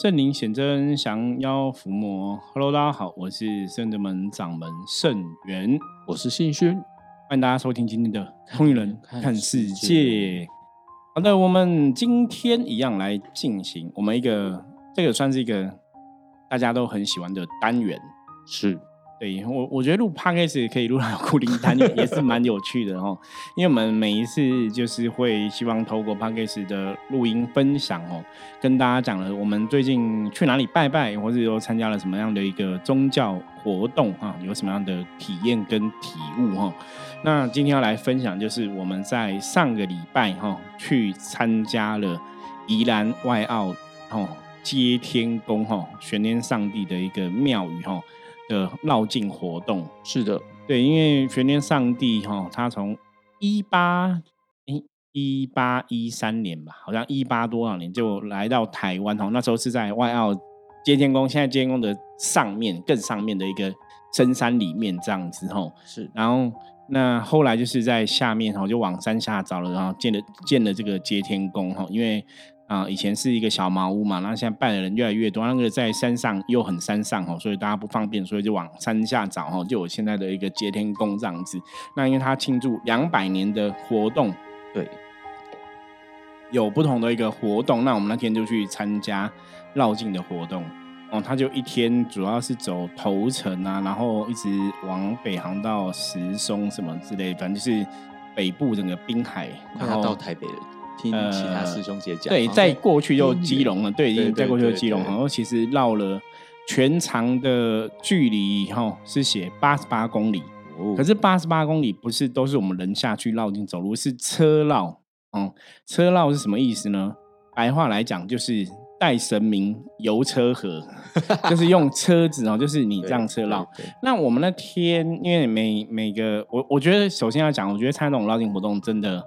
圣灵显真，降妖伏魔。Hello，大家好，我是圣德门掌门圣元，我是信勋，欢迎大家收听今天的《通灵人看世界》。好的，我们今天一样来进行我们一个，这个算是一个大家都很喜欢的单元，是。对我，我觉得录 podcast 可以录到固定单，也是蛮有趣的哦。因为我们每一次就是会希望透过 podcast 的录音分享哦，跟大家讲了我们最近去哪里拜拜，或者说参加了什么样的一个宗教活动啊，有什么样的体验跟体悟哈。那今天要来分享，就是我们在上个礼拜哈去参加了宜兰外澳哦接天宫哈玄天上帝的一个庙宇哈。的绕境活动。是的，对，因为玄天上帝哈，他从一八一一八一三年吧，好像一八多少年就来到台湾哈，那时候是在外澳接天宫，现在接天宫的上面更上面的一个深山里面这样子哈，是，然后那后来就是在下面哈，就往山下找了，然后建了建了这个接天宫哈，因为。啊，以前是一个小茅屋嘛，然后现在拜的人越来越多，那个在山上又很山上哦，所以大家不方便，所以就往山下找哦，就有现在的一个接天宫这样子。那因为他庆祝两百年的活动，对，有不同的一个活动，那我们那天就去参加绕境的活动哦。他就一天主要是走头城啊，然后一直往北航到石松什么之类，反正就是北部整个滨海，然后到台北听其他师兄姐讲，对，在过去就基隆了，对，已经在过去就基隆，然后其实绕了全长的距离，哈，是写八十八公里，可是八十八公里不是都是我们人下去绕进走路，是车绕，嗯，车绕是什么意思呢？白话来讲就是带神明游车河，就是用车子哦，就是你这样车绕。那我们那天因为每每个我我觉得首先要讲，我觉得参加这种绕境活动真的。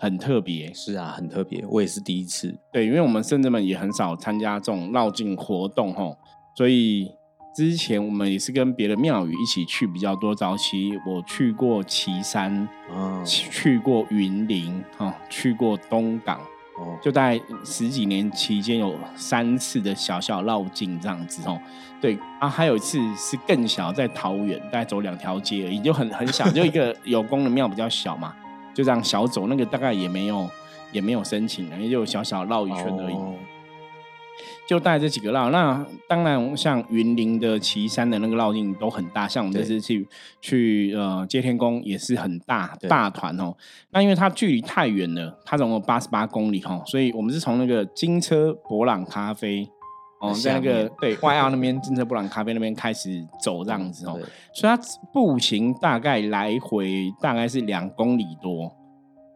很特别，是啊，很特别，我也是第一次。对，因为我们甚至们也很少参加这种绕境活动吼，所以之前我们也是跟别的庙宇一起去比较多。早期我去过岐山，哦，去过云林，哈，去过东港，哦，就在十几年期间有三次的小小绕境这样子哦。对啊，还有一次是更小，在桃园，大概走两条街而已，就很很小，就一个 有功的庙比较小嘛。就这样小走，那个大概也没有，也没有申请，也就小小绕一圈而已。就带这几个绕，那当然像云林的岐山的那个绕境都很大，像我们这次去去呃接天宫也是很大大团哦。那因为它距离太远了，它总共八十八公里哦，所以我们是从那个金车博朗咖啡哦，在那个 对外澳那边金车博朗咖啡那边开始走这样子哦，所以它步行大概来回大概是两公里多。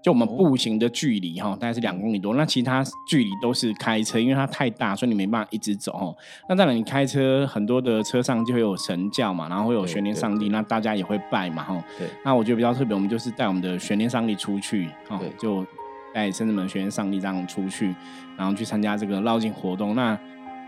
就我们步行的距离哈，大概是两公里多。那其他距离都是开车，因为它太大，所以你没办法一直走哈。那当然，你开车很多的车上就会有神教嘛，然后会有玄天上帝，那大家也会拜嘛哈。对。那我觉得比较特别，我们就是带我们的玄天上帝出去哈，就带圣子门玄天上帝这样出去，然后去参加这个绕境活动。那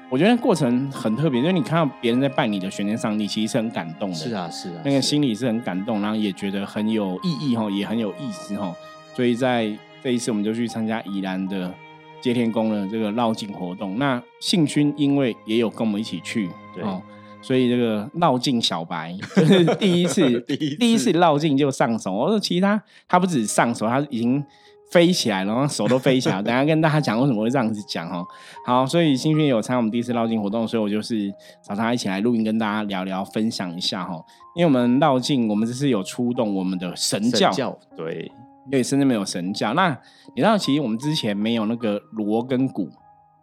我觉得过程很特别，因为你看到别人在拜你的玄天上帝，其实是很感动的。是啊，是啊。那个心里是很感动，然后也觉得很有意义哈，也很有意思哈。所以在这一次，我们就去参加宜兰的接天宫的这个绕境活动。那信勋因为也有跟我们一起去，哦，所以这个绕境小白 就是第一次，第一次绕境就上手。我说其他他不止上手，他已经飞起来了，然后手都飞起来。等下跟大家讲为什么会这样子讲哦。好，所以新勋有参加我们第一次绕境活动，所以我就是找他一起来录音，跟大家聊聊，分享一下哈。因为我们绕境，我们这是有出动我们的神教，对。因为甚至没有神教，那你知道，其实我们之前没有那个锣跟鼓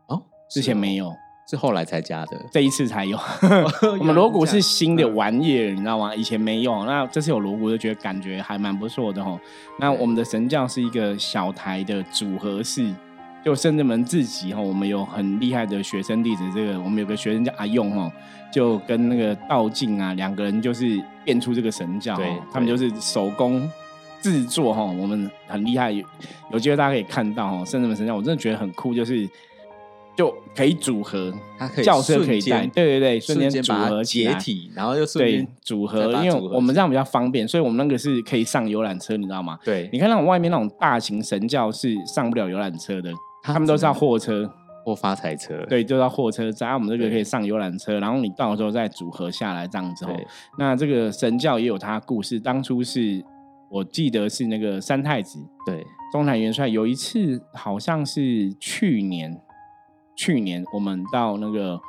哦，之前没有，是后来才加的，这一次才有。我们锣鼓是新的玩意儿，你知道吗？以前没有，那这次有锣鼓，就觉得感觉还蛮不错的哈。那我们的神教是一个小台的组合式，就甚至们自己哈，我们有很厉害的学生弟子，这个我们有个学生叫阿用哈，就跟那个道静啊两个人就是变出这个神教，他们就是手工。制作哈，我们很厉害，有机会大家可以看到哈，圣人们神教，我真的觉得很酷，就是就可以组合，它可以轿车可以带，对对对，瞬间组合解体，然后又对组合，因为我们这样比较方便，所以我们那个是可以上游览车，你知道吗？对，你看那种外面那种大型神教是上不了游览车的，他们都是要货车。或发财车，对，就到货车站，我们这个可以上游览车，然后你到时候再组合下来这样子。对，那这个神教也有它故事，当初是我记得是那个三太子，对，中坛元帅有一次好像是去年，去年我们到那个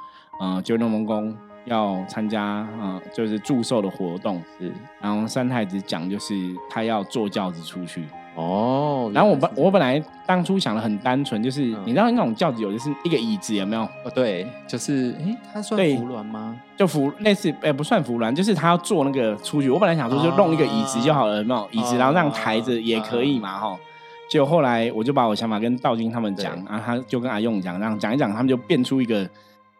呃九龙蒙宫要参加呃就是祝寿的活动，是，然后三太子讲就是他要坐轿子出去。哦，然后我本我本来当初想的很单纯，就是你知道那种轿子有就是一个椅子，有没有？哦，对，就是哎，它算扶銮吗？就扶类似，哎，不算扶銮，就是他要坐那个出去。我本来想说就弄一个椅子就好了，有没有？椅子然后让抬着也可以嘛，哈。结果后来我就把我想法跟道金他们讲，然后他就跟阿用讲，这样讲一讲，他们就变出一个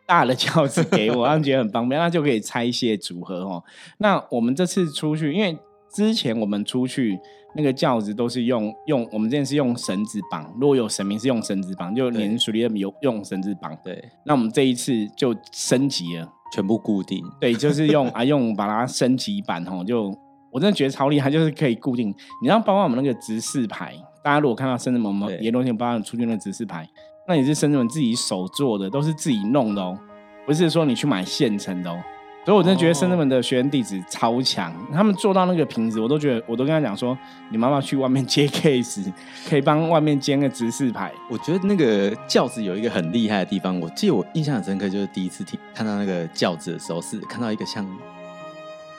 大的轿子给我，他们觉得很方便，那就可以拆卸组合哦。那我们这次出去，因为之前我们出去。那个轿子都是用用，我们之前是用绳子绑，如果有神明是用绳子绑，就连水里有用绳子绑。对，那我们这一次就升级了，全部固定。对，就是用 啊用把它升级版哦，就我真的觉得超厉害，就是可以固定。你知道，包括我们那个直视牌，大家如果看到深圳门们也东西包括出去那个执事牌，那也是深圳门自己手做的，都是自己弄的哦，不是说你去买现成的哦。所以，我真的觉得深圳门的学员弟子超强，他们做到那个瓶子，我都觉得，我都跟他讲说，你妈妈去外面接 case，可以帮外面煎个指示牌。我觉得那个轿子有一个很厉害的地方，我记得我印象很深刻，就是第一次听看到那个轿子的时候，是看到一个像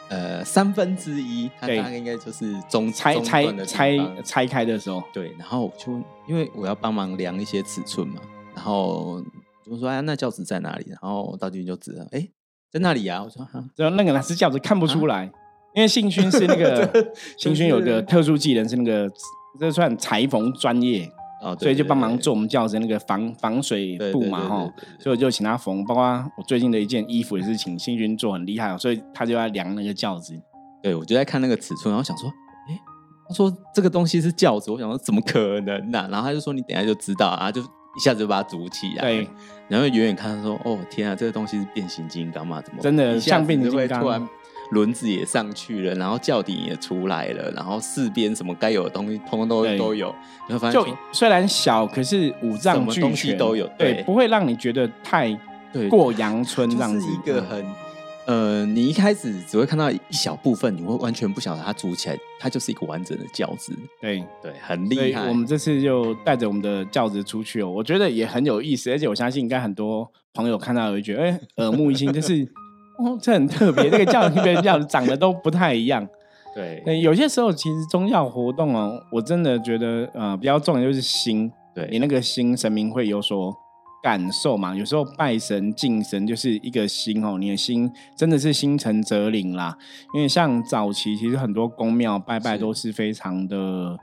呃三分之一，它大概应该就是总拆拆拆拆开的时候，对，然后就因为我要帮忙量一些尺寸嘛，然后就说哎，那轿子在哪里？然后道具就指了，哎。在那里啊？我说，然后那个哪是轿子看不出来，因为信勋是那个 信勋有个特殊技能，是那个这算裁缝专业哦，所以就帮忙做我们轿子那个防防水布嘛哈，所以我就请他缝，包括我最近的一件衣服也是请信勋做，很厉害，所以他就要量那个轿子。对，我就在看那个尺寸，然后想说，哎，他说这个东西是轿子，我想说怎么可能呢？然后他就说你等下就知道啊，就。一下子就把它组起来，对，然后远远看，他说：“哦，天啊，这个东西是变形金刚吗？怎么真的像变形金刚？突然轮子也上去了，然后轿顶也出来了，然后四边什么该有的东西，通通都都有。你会发现，就虽然小，可是五脏俱全都有，对，不会让你觉得太过阳春这样子，一个很。”呃，你一开始只会看到一小部分，你会完全不晓得它组起来，它就是一个完整的轿子。对对，很厉害。我们这次就带着我们的轿子出去哦，我觉得也很有意思，而且我相信应该很多朋友看到会觉得，哎，耳目一新，就是哦，这很特别。这个轿子跟别人轿子长得都不太一样。对，有些时候其实宗教活动哦，我真的觉得呃比较重的就是心，对你那个心神明会有所。感受嘛，有时候拜神敬神就是一个心哦，你的心真的是心诚则灵啦。因为像早期其实很多宫庙拜拜都是非常的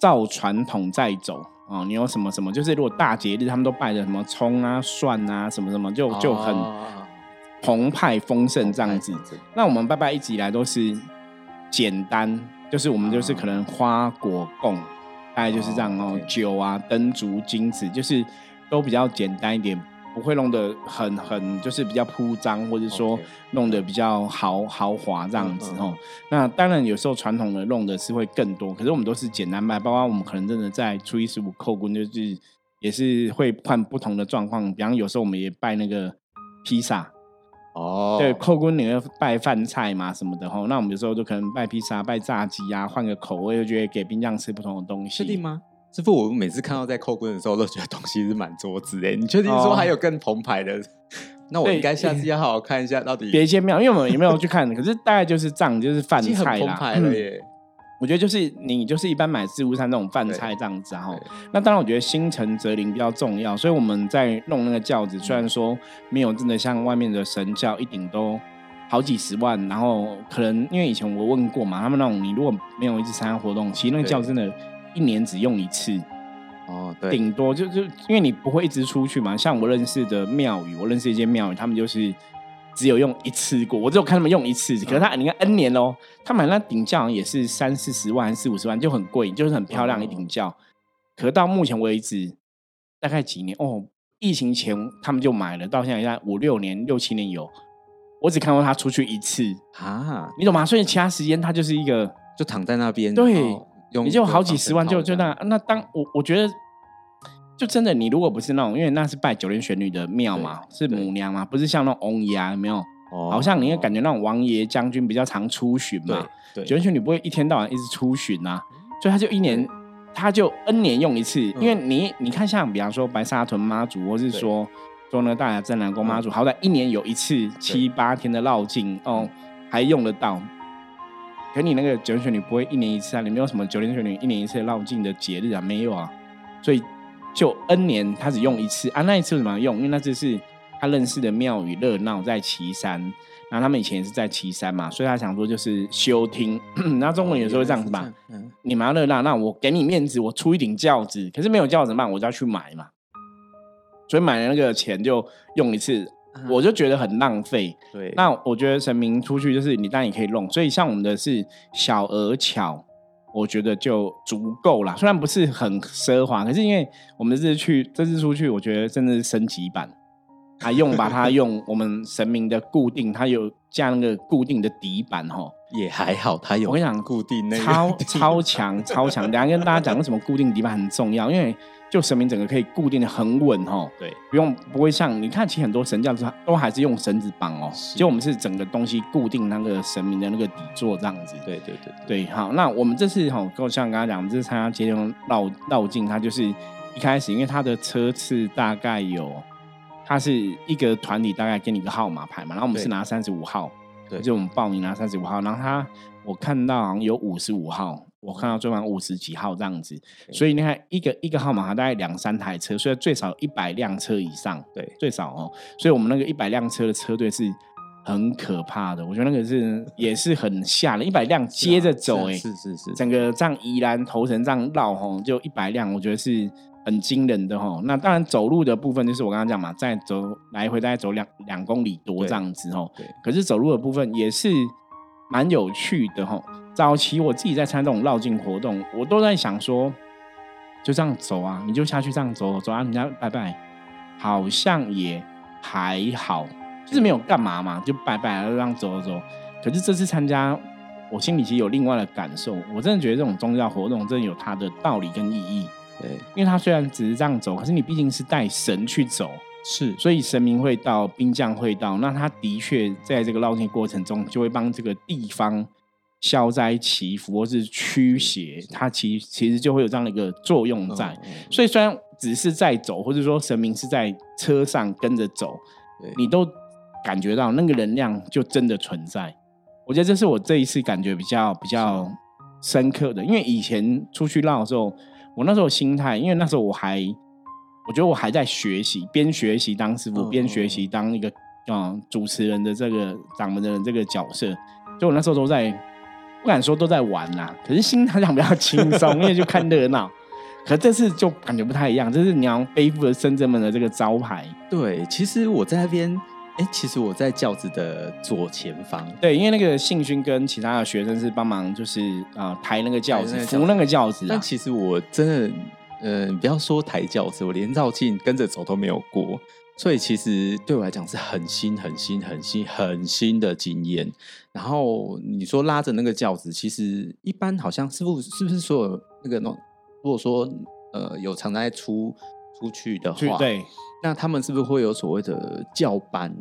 照传统在走哦。你有什么什么，就是如果大节日他们都拜的什么葱啊、蒜啊什么什么，就就很澎湃丰盛这样子。那我们拜拜一直以来都是简单，就是我们就是可能花果供，大概就是这样哦。酒啊、灯烛、金子，就是。都比较简单一点，不会弄得很很就是比较铺张，或者说弄得比较豪豪华这样子哦。那当然有时候传统的弄的是会更多，可是我们都是简单卖，包括我们可能真的在初一十五扣棍，就是也是会换不同的状况。比方有时候我们也拜那个披萨哦，对，扣棍你要拜饭菜嘛什么的吼。那我们有时候就可能拜披萨、拜炸鸡啊，换个口味，就觉得给冰匠吃不同的东西。确定吗？师傅，我每次看到在扣棍的时候，都觉得东西是满桌子哎。你确定说还有更澎湃的？那我应该下次要好好看一下，到底别见面，因为我们也没有去看。可是大概就是样，就是饭菜啦。澎湃了耶！我觉得就是你就是一般买自助餐那种饭菜这样子哈。那当然，我觉得心诚则灵比较重要，所以我们在弄那个轿子，虽然说没有真的像外面的神教一顶都好几十万，然后可能因为以前我问过嘛，他们那种你如果没有一直参加活动，其实那个轿真的。一年只用一次，哦，对，顶多就就因为你不会一直出去嘛。像我认识的庙宇，我认识一间庙宇，他们就是只有用一次过。我只有看他们用一次，可是他你看 N 年哦，他买那顶轿也是三四十万、四五十万，就很贵，就是很漂亮一顶轿。可到目前为止，大概几年哦？疫情前他们就买了，到现在五六年、六七年有，我只看过他出去一次啊，你懂吗？所以其他时间他就是一个就躺在那边，对。你就好几十万，就就那那当我我觉得就真的你如果不是那种，因为那是拜九天玄女的庙嘛，是母娘嘛，不是像那种翁爷啊没有，好像你也感觉那种王爷将军比较常出巡嘛。对，九天玄女不会一天到晚一直出巡呐，所以他就一年他就 N 年用一次，因为你你看像比方说白沙屯妈祖，或是说说那个大雅镇南宫妈祖，好歹一年有一次七八天的绕境哦，还用得到。可你那个九天玄女不会一年一次啊？你没有什么九天玄女一年一次绕境的节日啊？没有啊，所以就 N 年他只用一次啊。那一次怎么用？因为那次是他认识的庙宇热闹在岐山，然后他们以前也是在岐山嘛，所以他想说就是休听。然后中国人有时候会这样子吧，你们要热闹，那我给你面子，我出一顶轿子。可是没有轿子嘛？我就要去买嘛，所以买了那个钱就用一次。我就觉得很浪费。对，那我觉得神明出去就是你当然也可以弄，所以像我们的是小而巧，我觉得就足够了。虽然不是很奢华，可是因为我们这次去这次出去，我觉得真的是升级版，还用把它用我们神明的固定，它有加那个固定的底板哈，也还好。它有我跟你讲固定那超超强超强。等下跟大家讲为什么固定底板很重要，因为。就神明整个可以固定的很稳哦，对，不用不会像你看，其实很多神教都都还是用绳子绑哦，就我们是整个东西固定那个神明的那个底座这样子。对对对对，好，那我们这次哈，跟我像刚刚讲，我们这次参加接龙绕绕境，它就是一开始因为它的车次大概有，它是一个团体大概给你一个号码牌嘛，然后我们是拿三十五号，对，就我们报名拿三十五号，然后他我看到好像有五十五号。我看到最晚五十几号这样子，所以你看一个一个号码，它大概两三台车，所以最少一百辆车以上，对，最少哦。所以我们那个一百辆车的车队是很可怕的，我觉得那个是也是很吓人，一百辆接着走，哎，是是是，整个这样宜兰头城这样绕吼，就一百辆，我觉得是很惊人的吼。那当然走路的部分就是我刚刚讲嘛，再走来回大概走两两公里多这样子吼，对。可是走路的部分也是蛮有趣的吼。早期我自己在参加这种绕境活动，我都在想说，就这样走啊，你就下去这样走走啊，人家拜拜，好像也还好，就是没有干嘛嘛，就拜拜，就这样走走。可是这次参加，我心里其实有另外的感受，我真的觉得这种宗教活动真的有它的道理跟意义。对，因为它虽然只是这样走，可是你毕竟是带神去走，是，所以神明会到，兵将会到，那他的确在这个绕境过程中，就会帮这个地方。消灾祈福或是驱邪，它其其实就会有这样的一个作用在。所以虽然只是在走，或者说神明是在车上跟着走，你都感觉到那个能量就真的存在。我觉得这是我这一次感觉比较比较深刻的，因为以前出去绕的时候，我那时候心态，因为那时候我还我觉得我还在学习，边学习当师傅，边学习当一个啊主持人的这个掌门的这个角色，就我那时候都在。不敢说都在玩啊，可是心态上比较轻松，因为就看热闹。可这次就感觉不太一样，这是你要背负了深圳们的这个招牌。对，其实我在那边，哎，其实我在教子的左前方。对，因为那个信勋跟其他的学生是帮忙，就是啊抬那个轿子，扶那个轿子。但其实我真的，呃，不要说抬轿子，我连绕境跟着走都没有过。所以其实对我来讲是很新、很新、很新、很新的经验。然后你说拉着那个轿子，其实一般好像师傅是不是所有那个，如果说呃有常在出出去的话，对，那他们是不是会有所谓的教班？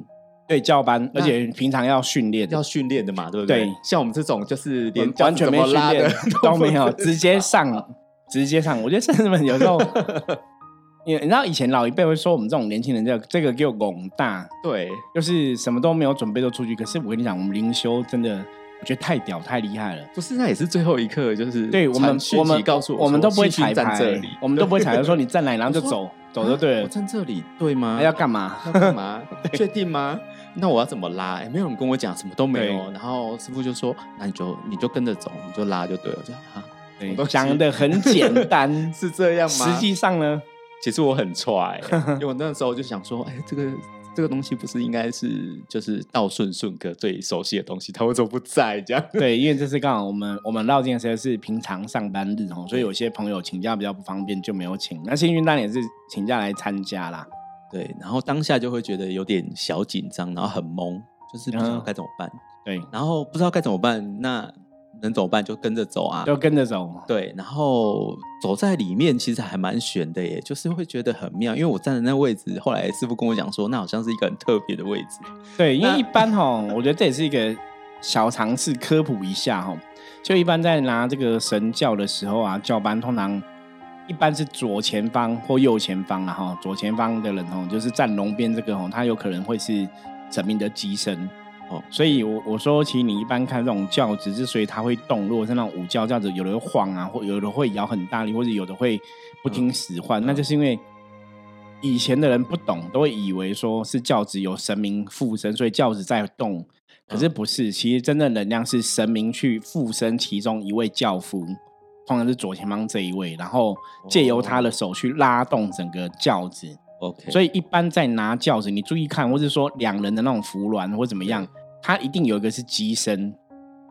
对，教班，而且平常要训练，要训练的嘛，对不对？像我们这种就是连完全没拉的都没有，直接上，直接上。我觉得甚至们有时候。你你知道以前老一辈会说我们这种年轻人叫这个叫拱大，对，就是什么都没有准备就出去。可是我跟你讲，我们灵修真的，我觉得太屌太厉害了。不是，那也是最后一刻，就是对我们我们告诉我们都不会踩在这里，我们都不会踩，说你站哪，然后就走，走就对了。我站这里对吗？要干嘛？要干嘛？确定吗？那我要怎么拉？没有人跟我讲，什么都没有。然后师傅就说：“那你就你就跟着走，你就拉就对了。”这样哈，讲的很简单，是这样吗？实际上呢？其实我很踹，因为我那时候就想说，哎，这个这个东西不是应该是就是道顺顺哥最熟悉的东西，他为什么不在？这样 对，因为这是刚好我们我们绕境的时候是平常上班日哦，所以有些朋友请假比较不方便，就没有请。那幸运当然也是请假来参加啦。对，然后当下就会觉得有点小紧张，然后很懵，就是不知道该怎么办。对，然后不知道该怎么办，那。能怎么办？就跟着走啊，就跟着走。对，然后走在里面其实还蛮悬的耶，就是会觉得很妙。因为我站的那个位置，后来师傅跟我讲说，那好像是一个很特别的位置。对，因为一般哈，我觉得这也是一个小尝试，科普一下哈。就一般在拿这个神教的时候啊，教班通常一般是左前方或右前方啊哈。左前方的人哦，就是站龙边这个哦，他有可能会是神明的机身。哦，所以，我我说，其实你一般看这种轿子，之所以它会动，如果是那种五轿轿子，有的会晃啊，或有的会摇很大力，或者有的会不听使唤，那就是因为以前的人不懂，都会以为说是轿子有神明附身，所以轿子在动。可是不是，其实真正能量是神明去附身其中一位轿夫，通常是左前方这一位，然后借由他的手去拉动整个轿子。OK，所以一般在拿轿子，你注意看，或者说两人的那种扶銮或怎么样，它一定有一个是机身，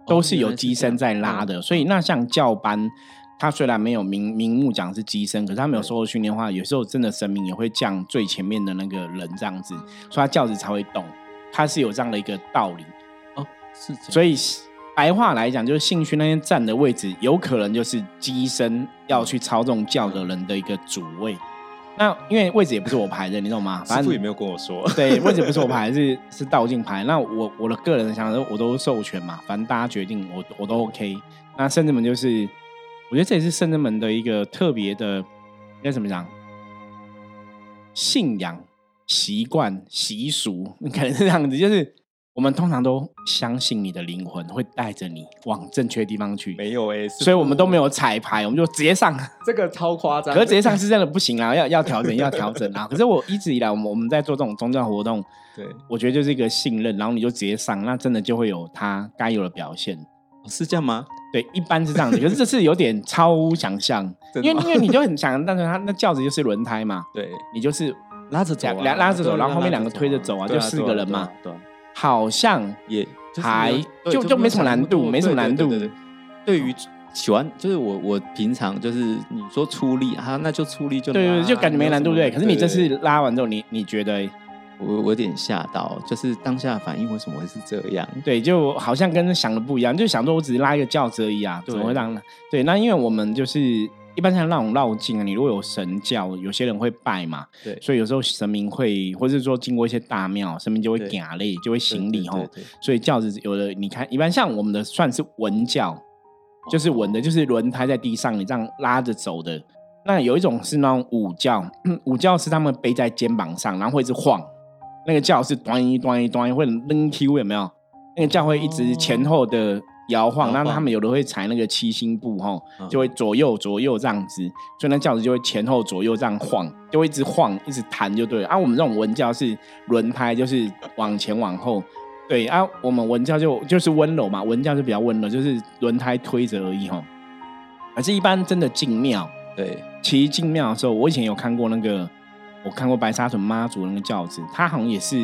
都是有机身在拉的。所以那像教班，它虽然没有明明目讲是机身，可是他没有受过训练的话，有时候真的生命也会降最前面的那个人这样子，所以他轿子才会动，它是有这样的一个道理。哦，是。所以白话来讲，就是兴趣那边站的位置，有可能就是机身要去操纵轿的人的一个主位。那因为位置也不是我排的，你懂吗？师傅也没有跟我说。对，位置不是我排，是是道静排。那我我的个人想法，我都授权嘛，反正大家决定，我我都 OK。那圣真门就是，我觉得这也是圣真门的一个特别的，应该怎么讲？信仰、习惯、习俗，可能是这样子，就是。我们通常都相信你的灵魂会带着你往正确地方去。没有哎，所以我们都没有彩排，我们就直接上。这个超夸张，可是直接上是真的不行啊，要要调整，要调整啊。可是我一直以来，我们我们在做这种宗教活动，对，我觉得就是一个信任，然后你就直接上，那真的就会有他该有的表现。是这样吗？对，一般是这样子。可是这次有点超乎想象，因为因为你就很想，但是它那轿子就是轮胎嘛，对你就是拉着走，拉拉着走，然后后面两个推着走啊，就四个人嘛，对。好像也还就就没什么难度，没什么难度。对于喜欢就是我我平常就是你说出力啊，那就出力就对对，就感觉没难度对。可是你这次拉完之后，你你觉得我我有点吓到，就是当下反应为什么会是这样？对，就好像跟想的不一样，就想说我只是拉一个轿子而已啊，怎么会让对？那因为我们就是。一般像那种绕境啊，你如果有神教，有些人会拜嘛，对，所以有时候神明会，或者说经过一些大庙，神明就会给礼，就会行礼吼。所以轿子有的，你看，一般像我们的算是文教，就是文的，就是轮胎在地上，你这样拉着走的。那有一种是那种武教，武教是他们背在肩膀上，然后会一直晃，那个教是端一端一端一会扔 Q 有没有？那个教会一直前后的。摇晃，那他们有的会踩那个七星步，哈，就会左右左右这样子，所以那轿子就会前后左右这样晃，就会一直晃，一直弹就对了。啊，我们这种文教是轮胎，就是往前往后，对啊，我们文教就就是温柔嘛，文教就比较温柔，就是轮胎推着而已，哈。可是，一般真的进庙，对，其实进庙的时候，我以前有看过那个，我看过白沙屯妈祖那个轿子，它好像也是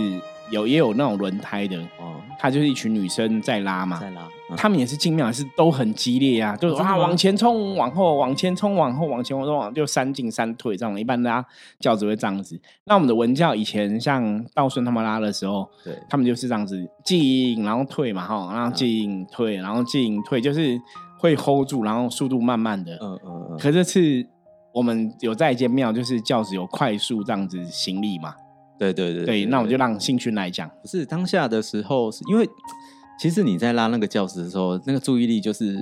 有也有那种轮胎的，哦，他就是一群女生在拉嘛，在拉。他们也是进庙，是都很激烈啊，就是啊往前冲，往后往前冲，往后往前往后往就三进三退这样。一般大家轿子会这样子。那我们的文教以前像道顺他们拉的时候，对，他们就是这样子进然后退嘛哈，然后进退然后进退，就是会 hold 住，然后速度慢慢的。嗯嗯嗯。可这次我们有在一间庙，就是轿子有快速这样子行礼嘛。对对对。对，那我就让兴趣来讲。不是当下的时候，是因为。其实你在拉那个轿子的时候，那个注意力就是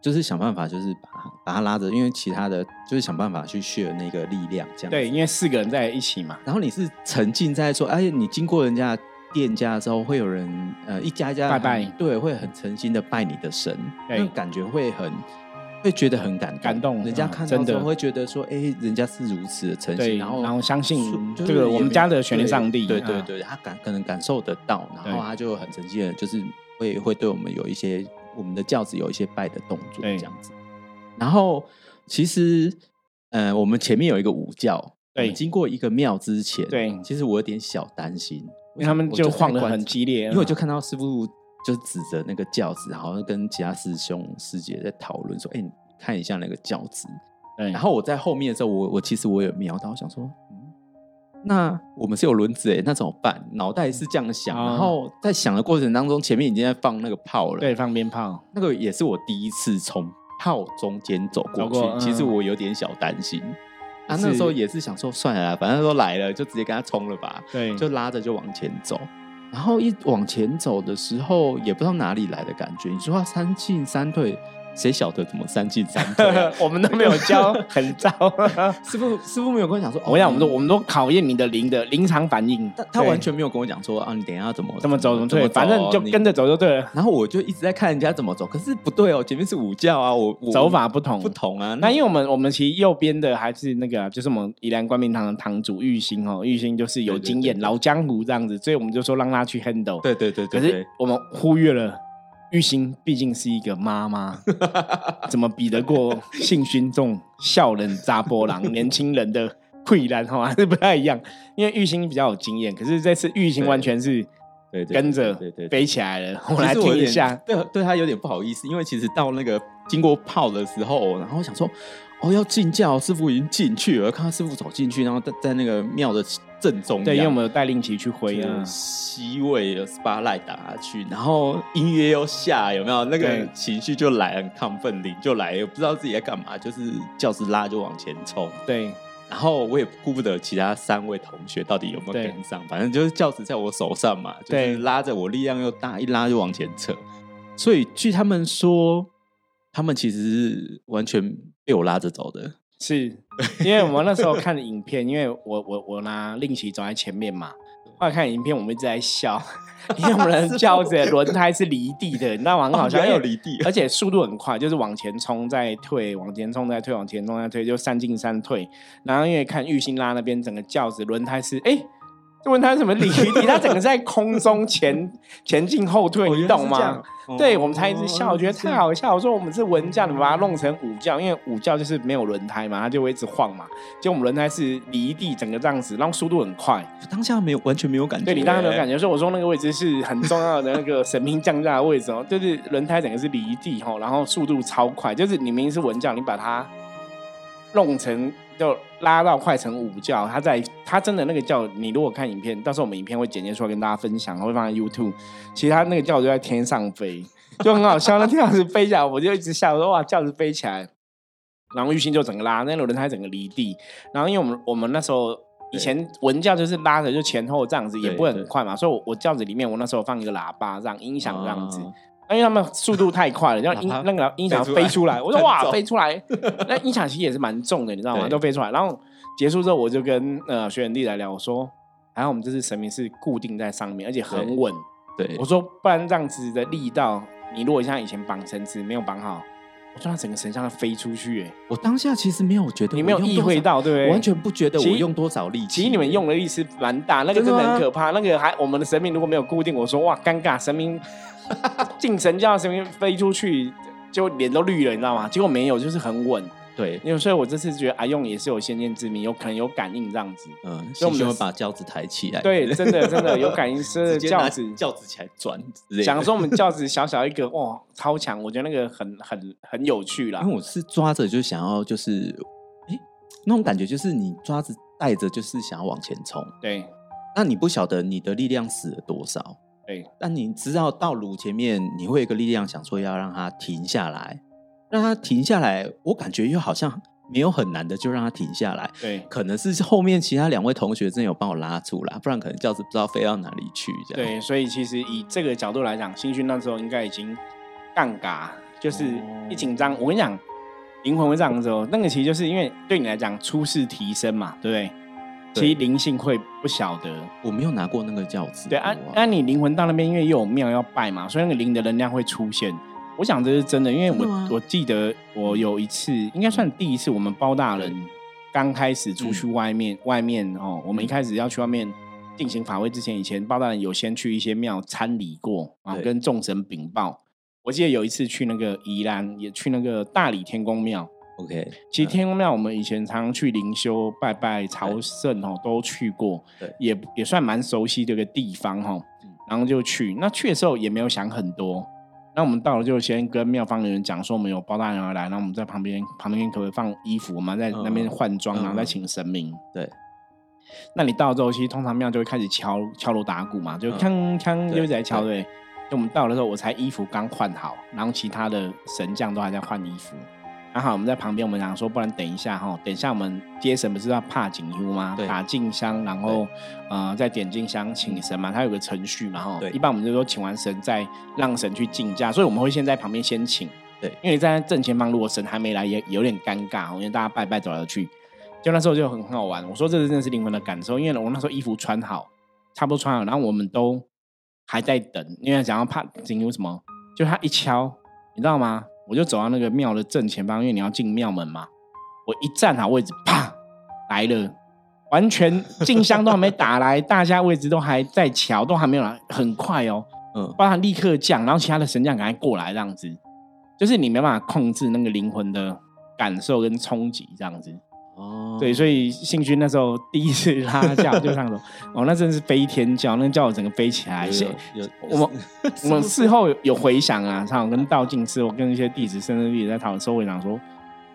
就是想办法，就是把把他拉着，因为其他的就是想办法去 share 那个力量，这样对，因为四个人在一起嘛。然后你是沉浸在说，哎，你经过人家店家之后，会有人呃一家一家拜拜，对，会很诚心的拜你的神，那感觉会很。会觉得很感感动，人家看到之后会觉得说，哎，人家是如此的诚心，然后然后相信这个我们家的全能上帝，对对对，他感可能感受得到，然后他就很诚心的，就是会会对我们有一些我们的教子有一些拜的动作这样子。然后其实，呃，我们前面有一个午教，对，经过一个庙之前，对，其实我有点小担心，因为他们就晃得很激烈，因为我就看到师傅。就指着那个轿子，然后跟其他师兄师姐在讨论说：“哎，你看一下那个轿子。”然后我在后面的时候，我我其实我有瞄到，我想说：“嗯，那我们是有轮子哎，那怎么办？脑袋是这样想，然后在想的过程当中，前面已经在放那个炮了，对，放鞭炮，那个也是我第一次从炮中间走过去，其实我有点小担心。啊，那时候也是想说，算了，反正都来了，就直接跟他冲了吧。对，就拉着就往前走。然后一往前走的时候，也不知道哪里来的感觉。你说三进三退。谁晓得怎么三进三退？我们都没有教，很糟。师傅，师傅没有跟我讲说，我想我们都我们都考验你的临的临场反应。他他完全没有跟我讲说啊，你等一下怎么怎么走怎么退，反正就跟着走就对了。然后我就一直在看人家怎么走，可是不对哦，前面是午觉啊，我走法不同不同啊。那因为我们我们其实右边的还是那个，就是我们宜兰冠名堂的堂主玉兴哦，玉兴就是有经验老江湖这样子，所以我们就说让他去 handle。对对对，可是我们忽略了。玉兴毕竟是一个妈妈，怎么比得过信勋这种笑人扎波郎年轻人的溃烂？哈，还是不太一样。因为玉兴比较有经验，可是这次玉兴完全是跟着飞起来了。我来听一下，对对他有点不好意思，因为其实到那个经过炮的时候，然后想说。哦，要进教，师傅已经进去了。看到师傅走进去，然后在在那个庙的正中，对，因为我们有带令旗去挥啊，C 位有 spotlight 打下去，然后音乐又下，有没有？那个情绪就来，很亢奋，领就来，也不知道自己在干嘛，就是教室拉就往前冲。对，然后我也顾不得其他三位同学到底有没有跟上，反正就是教室在我手上嘛，就是拉着我力量又大，一拉就往前扯。所以据他们说。他们其实是完全被我拉着走的，是因为我们那时候看的影片，因为我我我拿令旗走在前面嘛，后来看影片我们一直在笑，因为我们的轿子轮胎是离地的，你知道吗？很好笑，有离地，而且速度很快，就是往前冲再退，往前冲再退，往前冲再退，就三进三退。然后因为看玉兴拉那边整个轿子轮胎是哎。就问他什么离地，他整个在空中前 前进后退，你懂吗？对我们才一直笑，我觉得太好笑。我说我们是文教，你把它弄成武教，因为武教就是没有轮胎嘛，它就会一直晃嘛。就我们轮胎是离地，整个这样子，然后速度很快。当下没有完全没有感觉，对你当下没有感觉。所以我说那个位置是很重要的那个神兵降价的位置哦，就是轮胎整个是离地哈，然后速度超快，就是你明明是文教，你把它弄成。就拉到快成五教，他在他真的那个教，你如果看影片，到时候我们影片会剪接出来跟大家分享，会放在 YouTube。其实他那个教就在天上飞，就很好笑。那这样子飞起来，我就一直笑，说哇，轿子飞起来，然后玉兴就整个拉，那轮胎整个离地。然后因为我们我们那时候以前文教就是拉着就前后这样子，也不会很快嘛，所以我我轿子里面我那时候放一个喇叭，让音响这样子。因为他们速度太快了，然后音那个音响飞出来，我说哇，飞出来，那音响其实也是蛮重的，你知道吗？都飞出来。然后结束之后，我就跟呃学员弟来聊，我说，还好我们这次神明是固定在上面，而且很稳。对，我说不然这样子的力道，你如果像以前绑绳子没有绑好，我说他整个神像要飞出去。哎，我当下其实没有觉得，你没有意会到，对不对？完全不觉得我用多少力气。其实你们用的力是蛮大，那个真的很可怕。那个还我们的神明如果没有固定，我说哇，尴尬，神明。进神教神明飞出去，就脸都绿了，你知道吗？结果没有，就是很稳。对，因为所以我这次觉得阿用也是有先见之明，有可能有感应这样子。嗯，所以我们把轿子抬起来。对，真的真的 有感应，是轿子轿子起来转。想说我们轿子小小一个，哇，超强！我觉得那个很很很有趣啦。因为我是抓着，就想要就是，哎，那种感觉就是你抓着带着，就是想要往前冲。对，那你不晓得你的力量死了多少。对，但你知道到路前面，你会有一个力量想说要让它停下来，让它停下来。我感觉又好像没有很难的，就让它停下来。对，可能是后面其他两位同学真有帮我拉住了，不然可能教子不知道飞到哪里去。这样对，所以其实以这个角度来讲，新勋那时候应该已经杠嘎，就是一紧张，我跟你讲，灵魂会这样子哦。那个其实就是因为对你来讲初试提升嘛，对不对？其实灵性会不晓得，我没有拿过那个轿子。对，按按你灵魂到那边，因为又有庙要拜嘛，所以那个灵的能量会出现。我想这是真的，因为我我记得我有一次，应该算第一次，我们包大人刚开始出去外面，外面哦，我们一开始要去外面进行法会之前，以前包大人有先去一些庙参礼过啊，跟众神禀报。我记得有一次去那个宜兰，也去那个大理天宫庙。OK，其实天公庙我们以前常常去灵修、拜拜、朝圣哦，都去过，也也算蛮熟悉这个地方哈。然后就去，那去的时候也没有想很多。那我们到了就先跟庙方的人讲说，我们有包大人而来，然后我们在旁边旁边可不可以放衣服，我们在那边换装，然后再请神明。对。那你到之后，其实通常庙就会开始敲敲锣打鼓嘛，就锵锵就在敲对。就我们到的时候，我才衣服刚换好，然后其他的神将都还在换衣服。然后我们在旁边，我们想说，不然等一下哈，等一下我们接神不是要怕景优吗？打进香，然后呃再点进香请神嘛，它有个程序嘛哈。一般我们就说请完神再让神去竞价，所以我们会先在旁边先请。对，因为在正前方，如果神还没来，也有点尴尬，因为大家拜拜走来去。就那时候就很很好玩。我说这是真的是灵魂的感受，因为我那时候衣服穿好，差不多穿好，然后我们都还在等，因为想要怕景优什么，就他一敲，你知道吗？我就走到那个庙的正前方，因为你要进庙门嘛。我一站好位置，啪来了，完全进香都还没打来，大家位置都还在瞧，都还没有来，很快哦。嗯，包含立刻降，然后其他的神将赶快过来，这样子，就是你没办法控制那个灵魂的感受跟冲击，这样子。哦，对，所以信君那时候第一次拉架就上头，哦，那真的是飞天叫，那叫我整个飞起来。有我们 我们事后有回想啊，常我跟道静师，我跟一些弟子、甚至弟子在讨论，收会长说，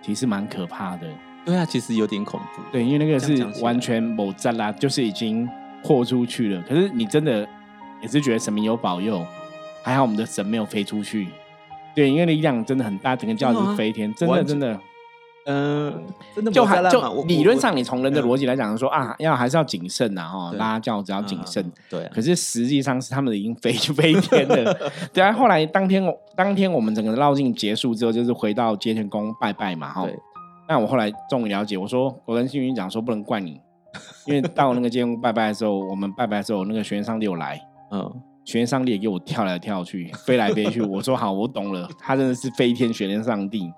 其实蛮可怕的。对啊，其实有点恐怖。对，因为那个是完全某战啦，就是已经豁出去了。可是你真的也是觉得神明有保佑，还好我们的神没有飞出去。对，因为力量真的很大，整个轿子飞天，真的真的。嗯，真的就还就理论上，你从人的逻辑来讲说啊，要还是要谨慎呐，哈，拉轿子要谨慎。对，可是实际上是他们已经飞飞天了。对啊，后来当天当天我们整个绕境结束之后，就是回到接天宫拜拜嘛，哈。那我后来终于了解，我说我跟幸运讲说不能怪你，因为到那个接天宫拜拜的时候，我们拜拜的时候，那个玄上帝有来，嗯，玄上帝也给我跳来跳去，飞来飞去。我说好，我懂了，他真的是飞天玄天上帝，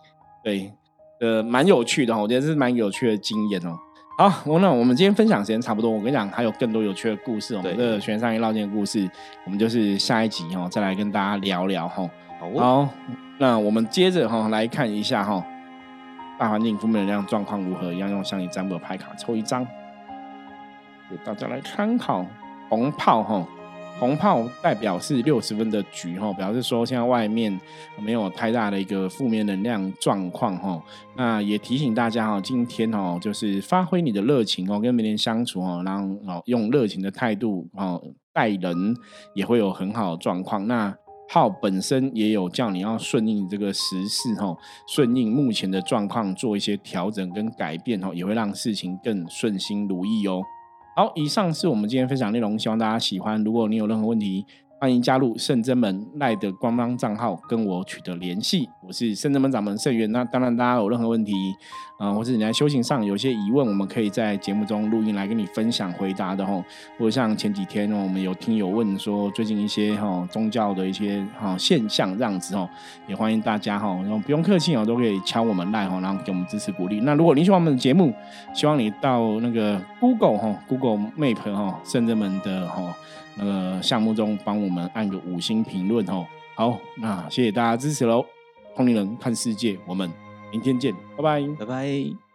对。呃，蛮有趣的哈，我觉得是蛮有趣的经验哦。好，我那我们今天分享时间差不多，我跟你讲还有更多有趣的故事，我们的玄上一绕境的故事，我们就是下一集哈再来跟大家聊聊哈。好，那我们接着哈来看一下哈，大环境负面能量状况如何？一样用向你占卜的牌卡抽一张，给大家来参考。红炮哈。红炮代表是六十分的局哈，表示说现在外面没有太大的一个负面能量状况哈。那也提醒大家哈，今天哦就是发挥你的热情哦，跟别人相处哦，然后哦用热情的态度哦待人，也会有很好的状况。那炮本身也有叫你要顺应这个时事哈，顺应目前的状况做一些调整跟改变哦，也会让事情更顺心如意哦。好，以上是我们今天分享内容，希望大家喜欢。如果你有任何问题，欢迎加入圣真门赖的官方账号跟我取得联系，我是圣真门掌门圣元。那当然，大家有任何问题，啊，或是你在修行上有些疑问，我们可以在节目中录音来跟你分享回答的吼。或者像前几天我们有听友问说，最近一些哈宗教的一些哈现象这样子哦，也欢迎大家哈，然后不用客气哦，都可以敲我们赖哈，然后给我们支持鼓励。那如果你喜欢我们的节目，希望你到那个 Google 哈，Google Map 哈，圣真门的哈。呃项目中帮我们按个五星评论哦，好，那谢谢大家支持喽！通灵人看世界，我们明天见，拜拜，拜拜。